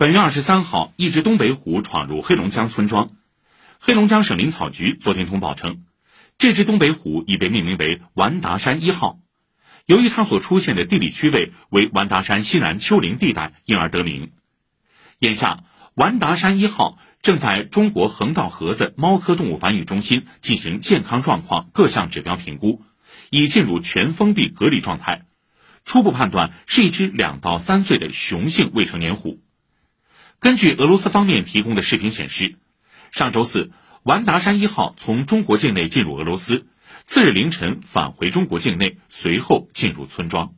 本月二十三号，一只东北虎闯入黑龙江村庄。黑龙江省林草局昨天通报称，这只东北虎已被命名为“完达山一号”，由于它所出现的地理区位为完达山西南丘陵地带，因而得名。眼下，完达山一号正在中国横道河子猫科动物繁育中心进行健康状况各项指标评估，已进入全封闭隔离状态。初步判断是一只两到三岁的雄性未成年虎。根据俄罗斯方面提供的视频显示，上周四，完达山一号从中国境内进入俄罗斯，次日凌晨返回中国境内，随后进入村庄。